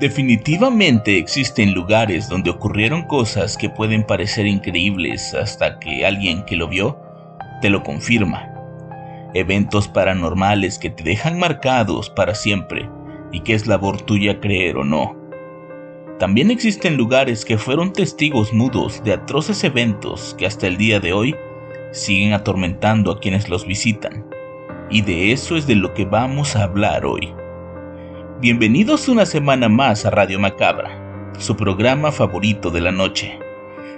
Definitivamente existen lugares donde ocurrieron cosas que pueden parecer increíbles hasta que alguien que lo vio te lo confirma. Eventos paranormales que te dejan marcados para siempre y que es labor tuya creer o no. También existen lugares que fueron testigos mudos de atroces eventos que hasta el día de hoy siguen atormentando a quienes los visitan. Y de eso es de lo que vamos a hablar hoy. Bienvenidos una semana más a Radio Macabra, su programa favorito de la noche.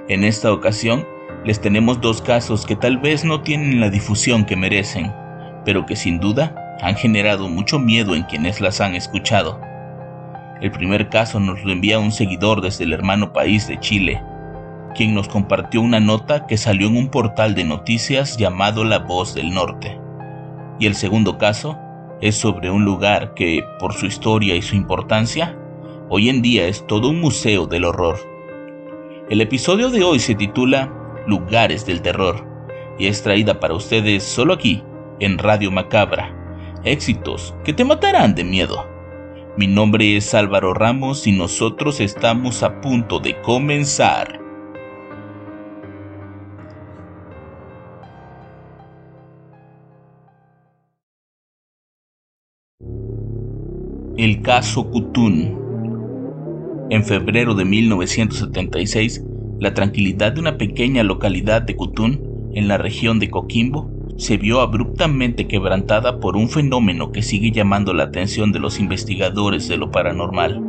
En esta ocasión les tenemos dos casos que tal vez no tienen la difusión que merecen, pero que sin duda han generado mucho miedo en quienes las han escuchado. El primer caso nos lo envía un seguidor desde el hermano país de Chile, quien nos compartió una nota que salió en un portal de noticias llamado La Voz del Norte. Y el segundo caso es sobre un lugar que, por su historia y su importancia, hoy en día es todo un museo del horror. El episodio de hoy se titula Lugares del Terror y es traída para ustedes solo aquí, en Radio Macabra. Éxitos que te matarán de miedo. Mi nombre es Álvaro Ramos y nosotros estamos a punto de comenzar. El caso Kutun. En febrero de 1976, la tranquilidad de una pequeña localidad de Kutun, en la región de Coquimbo, se vio abruptamente quebrantada por un fenómeno que sigue llamando la atención de los investigadores de lo paranormal.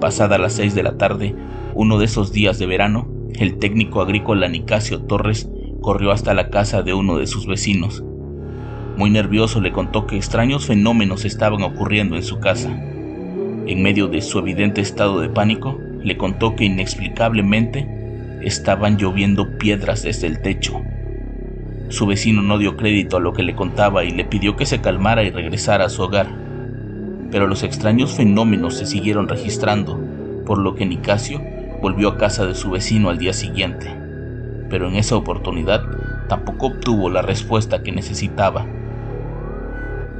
Pasada las 6 de la tarde, uno de esos días de verano, el técnico agrícola Nicasio Torres corrió hasta la casa de uno de sus vecinos, muy nervioso le contó que extraños fenómenos estaban ocurriendo en su casa. En medio de su evidente estado de pánico, le contó que inexplicablemente estaban lloviendo piedras desde el techo. Su vecino no dio crédito a lo que le contaba y le pidió que se calmara y regresara a su hogar. Pero los extraños fenómenos se siguieron registrando, por lo que Nicasio volvió a casa de su vecino al día siguiente. Pero en esa oportunidad tampoco obtuvo la respuesta que necesitaba.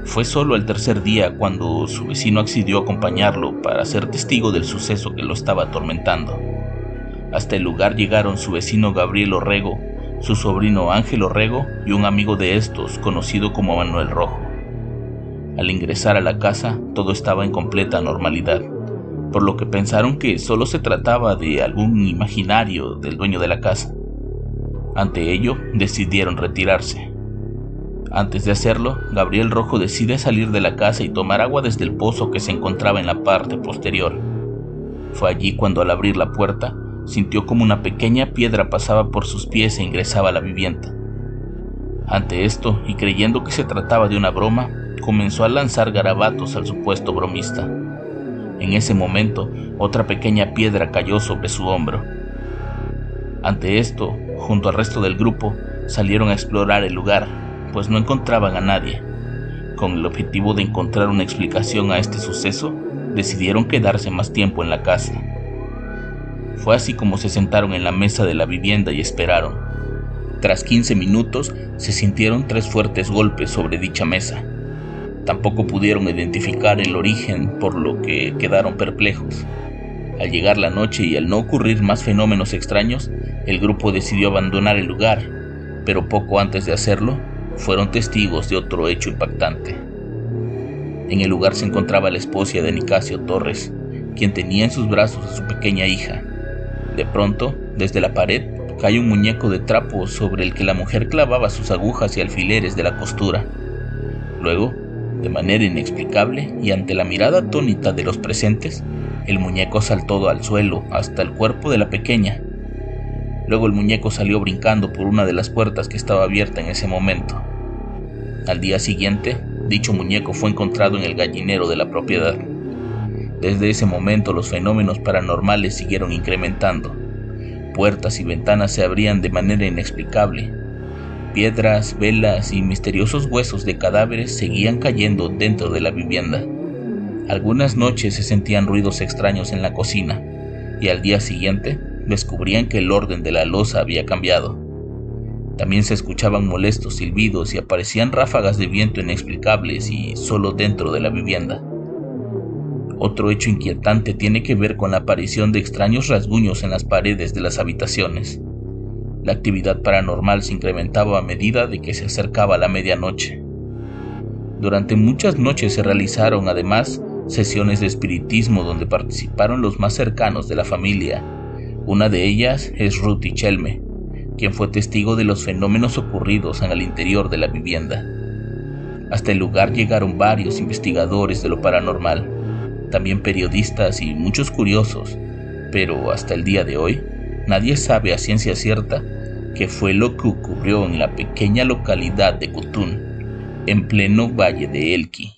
Fue solo el tercer día cuando su vecino accedió a acompañarlo para ser testigo del suceso que lo estaba atormentando. Hasta el lugar llegaron su vecino Gabriel Orrego, su sobrino Ángel Orrego y un amigo de estos conocido como Manuel Rojo. Al ingresar a la casa todo estaba en completa normalidad, por lo que pensaron que solo se trataba de algún imaginario del dueño de la casa. Ante ello decidieron retirarse. Antes de hacerlo, Gabriel Rojo decide salir de la casa y tomar agua desde el pozo que se encontraba en la parte posterior. Fue allí cuando al abrir la puerta, sintió como una pequeña piedra pasaba por sus pies e ingresaba a la vivienda. Ante esto, y creyendo que se trataba de una broma, comenzó a lanzar garabatos al supuesto bromista. En ese momento, otra pequeña piedra cayó sobre su hombro. Ante esto, junto al resto del grupo, salieron a explorar el lugar, pues no encontraban a nadie. Con el objetivo de encontrar una explicación a este suceso, decidieron quedarse más tiempo en la casa. Fue así como se sentaron en la mesa de la vivienda y esperaron. Tras 15 minutos se sintieron tres fuertes golpes sobre dicha mesa. Tampoco pudieron identificar el origen por lo que quedaron perplejos. Al llegar la noche y al no ocurrir más fenómenos extraños, el grupo decidió abandonar el lugar, pero poco antes de hacerlo, fueron testigos de otro hecho impactante. En el lugar se encontraba la esposa de Nicasio Torres, quien tenía en sus brazos a su pequeña hija. De pronto, desde la pared, cae un muñeco de trapo sobre el que la mujer clavaba sus agujas y alfileres de la costura. Luego, De manera inexplicable y ante la mirada atónita de los presentes, el muñeco saltó al suelo hasta el cuerpo de la pequeña. Luego el muñeco salió brincando por una de las puertas que estaba abierta en ese momento. Al día siguiente, dicho muñeco fue encontrado en el gallinero de la propiedad. Desde ese momento los fenómenos paranormales siguieron incrementando. Puertas y ventanas se abrían de manera inexplicable. Piedras, velas y misteriosos huesos de cadáveres seguían cayendo dentro de la vivienda. Algunas noches se sentían ruidos extraños en la cocina y al día siguiente descubrían que el orden de la losa había cambiado. También se escuchaban molestos silbidos y aparecían ráfagas de viento inexplicables y solo dentro de la vivienda. Otro hecho inquietante tiene que ver con la aparición de extraños rasguños en las paredes de las habitaciones. La actividad paranormal se incrementaba a medida de que se acercaba la medianoche. Durante muchas noches se realizaron además sesiones de espiritismo donde participaron los más cercanos de la familia. Una de ellas es Ruth Chelme, quien fue testigo de los fenómenos ocurridos en el interior de la vivienda. Hasta el lugar llegaron varios investigadores de lo paranormal, también periodistas y muchos curiosos, pero hasta el día de hoy nadie sabe a ciencia cierta qué fue lo que ocurrió en la pequeña localidad de Kutun, en pleno valle de Elqui.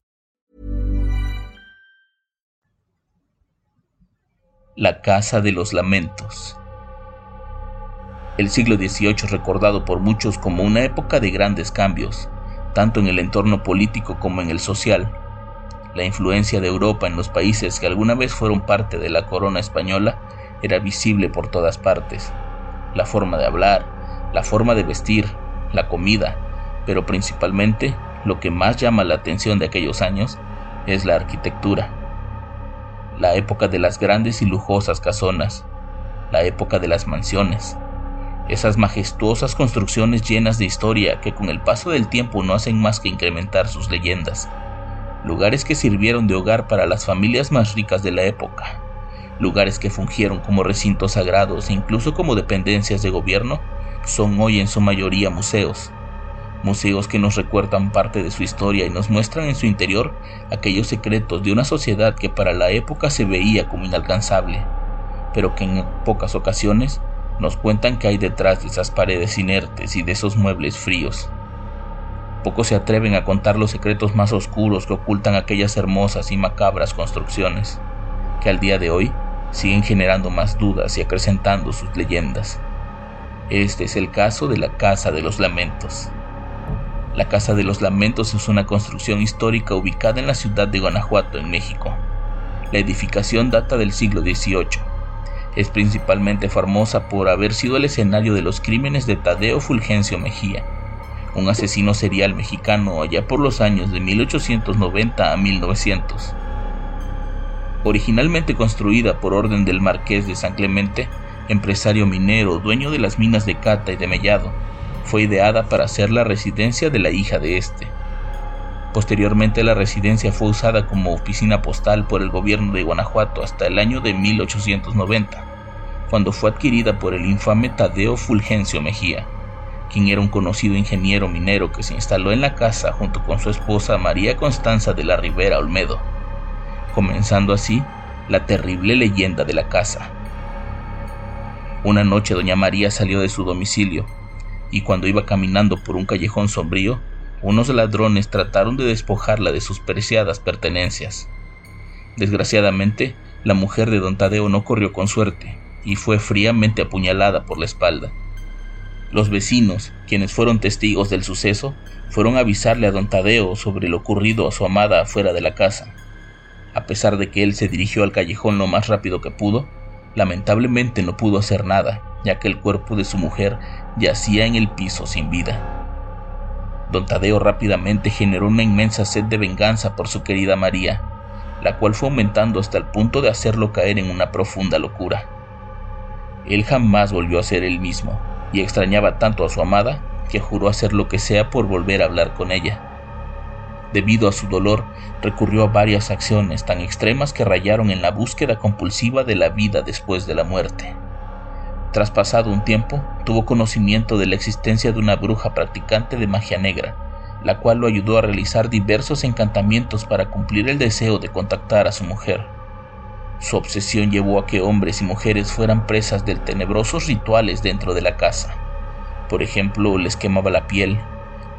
La Casa de los Lamentos. El siglo XVIII recordado por muchos como una época de grandes cambios, tanto en el entorno político como en el social. La influencia de Europa en los países que alguna vez fueron parte de la corona española era visible por todas partes. La forma de hablar, la forma de vestir, la comida, pero principalmente lo que más llama la atención de aquellos años es la arquitectura la época de las grandes y lujosas casonas, la época de las mansiones, esas majestuosas construcciones llenas de historia que con el paso del tiempo no hacen más que incrementar sus leyendas, lugares que sirvieron de hogar para las familias más ricas de la época, lugares que fungieron como recintos sagrados e incluso como dependencias de gobierno, son hoy en su mayoría museos, museos que nos recuerdan parte de su historia y nos muestran en su interior aquellos secretos de una sociedad que para la época se veía como inalcanzable, pero que en pocas ocasiones nos cuentan que hay detrás de esas paredes inertes y de esos muebles fríos. Pocos se atreven a contar los secretos más oscuros que ocultan aquellas hermosas y macabras construcciones, que al día de hoy siguen generando más dudas y acrecentando sus leyendas. Este es el caso de la Casa de los Lamentos. La Casa de los Lamentos es una construcción histórica ubicada en la ciudad de Guanajuato, en México. La edificación data del siglo XVIII. Es principalmente famosa por haber sido el escenario de los crímenes de Tadeo Fulgencio Mejía, un asesino serial mexicano allá por los años de 1890 a 1900. Originalmente construida por orden del marqués de San Clemente, empresario minero, dueño de las minas de Cata y de Mellado, fue ideada para ser la residencia de la hija de este. Posteriormente la residencia fue usada como oficina postal por el gobierno de Guanajuato hasta el año de 1890, cuando fue adquirida por el infame Tadeo Fulgencio Mejía, quien era un conocido ingeniero minero que se instaló en la casa junto con su esposa María Constanza de la Rivera Olmedo, comenzando así la terrible leyenda de la casa. Una noche doña María salió de su domicilio y cuando iba caminando por un callejón sombrío, unos ladrones trataron de despojarla de sus preciadas pertenencias. Desgraciadamente, la mujer de don Tadeo no corrió con suerte y fue fríamente apuñalada por la espalda. Los vecinos, quienes fueron testigos del suceso, fueron a avisarle a don Tadeo sobre lo ocurrido a su amada afuera de la casa. A pesar de que él se dirigió al callejón lo más rápido que pudo, lamentablemente no pudo hacer nada, ya que el cuerpo de su mujer yacía en el piso sin vida. Don Tadeo rápidamente generó una inmensa sed de venganza por su querida María, la cual fue aumentando hasta el punto de hacerlo caer en una profunda locura. Él jamás volvió a ser el mismo, y extrañaba tanto a su amada que juró hacer lo que sea por volver a hablar con ella. Debido a su dolor, recurrió a varias acciones tan extremas que rayaron en la búsqueda compulsiva de la vida después de la muerte. Tras pasado un tiempo, tuvo conocimiento de la existencia de una bruja practicante de magia negra, la cual lo ayudó a realizar diversos encantamientos para cumplir el deseo de contactar a su mujer. Su obsesión llevó a que hombres y mujeres fueran presas de tenebrosos rituales dentro de la casa. Por ejemplo, les quemaba la piel,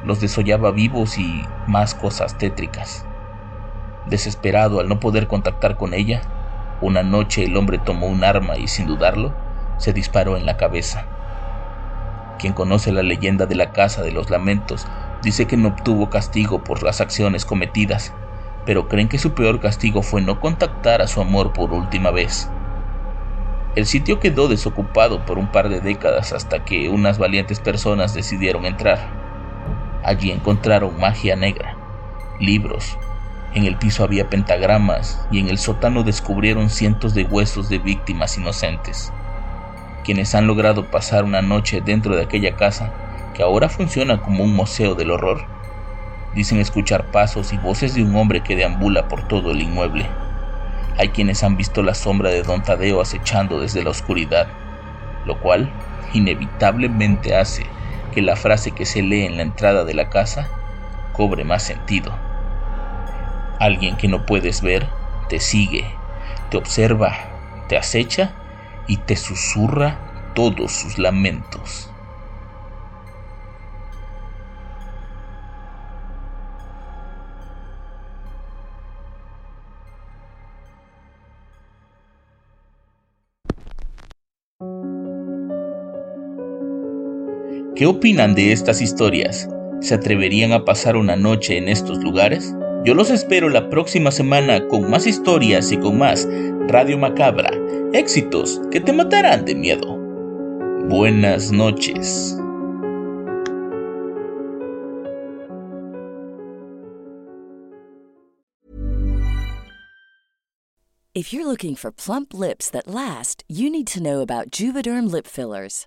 los desollaba vivos y más cosas tétricas. Desesperado al no poder contactar con ella, una noche el hombre tomó un arma y sin dudarlo, se disparó en la cabeza. Quien conoce la leyenda de la Casa de los Lamentos dice que no obtuvo castigo por las acciones cometidas, pero creen que su peor castigo fue no contactar a su amor por última vez. El sitio quedó desocupado por un par de décadas hasta que unas valientes personas decidieron entrar. Allí encontraron magia negra, libros, en el piso había pentagramas y en el sótano descubrieron cientos de huesos de víctimas inocentes quienes han logrado pasar una noche dentro de aquella casa, que ahora funciona como un museo del horror. Dicen escuchar pasos y voces de un hombre que deambula por todo el inmueble. Hay quienes han visto la sombra de don Tadeo acechando desde la oscuridad, lo cual inevitablemente hace que la frase que se lee en la entrada de la casa cobre más sentido. Alguien que no puedes ver te sigue, te observa, te acecha y te susurra todos sus lamentos. ¿Qué opinan de estas historias? ¿Se atreverían a pasar una noche en estos lugares? Yo los espero la próxima semana con más historias y con más Radio Macabra, éxitos que te matarán de miedo. Buenas noches. If you're looking for plump lips that last, you need to know about Juvederm lip fillers.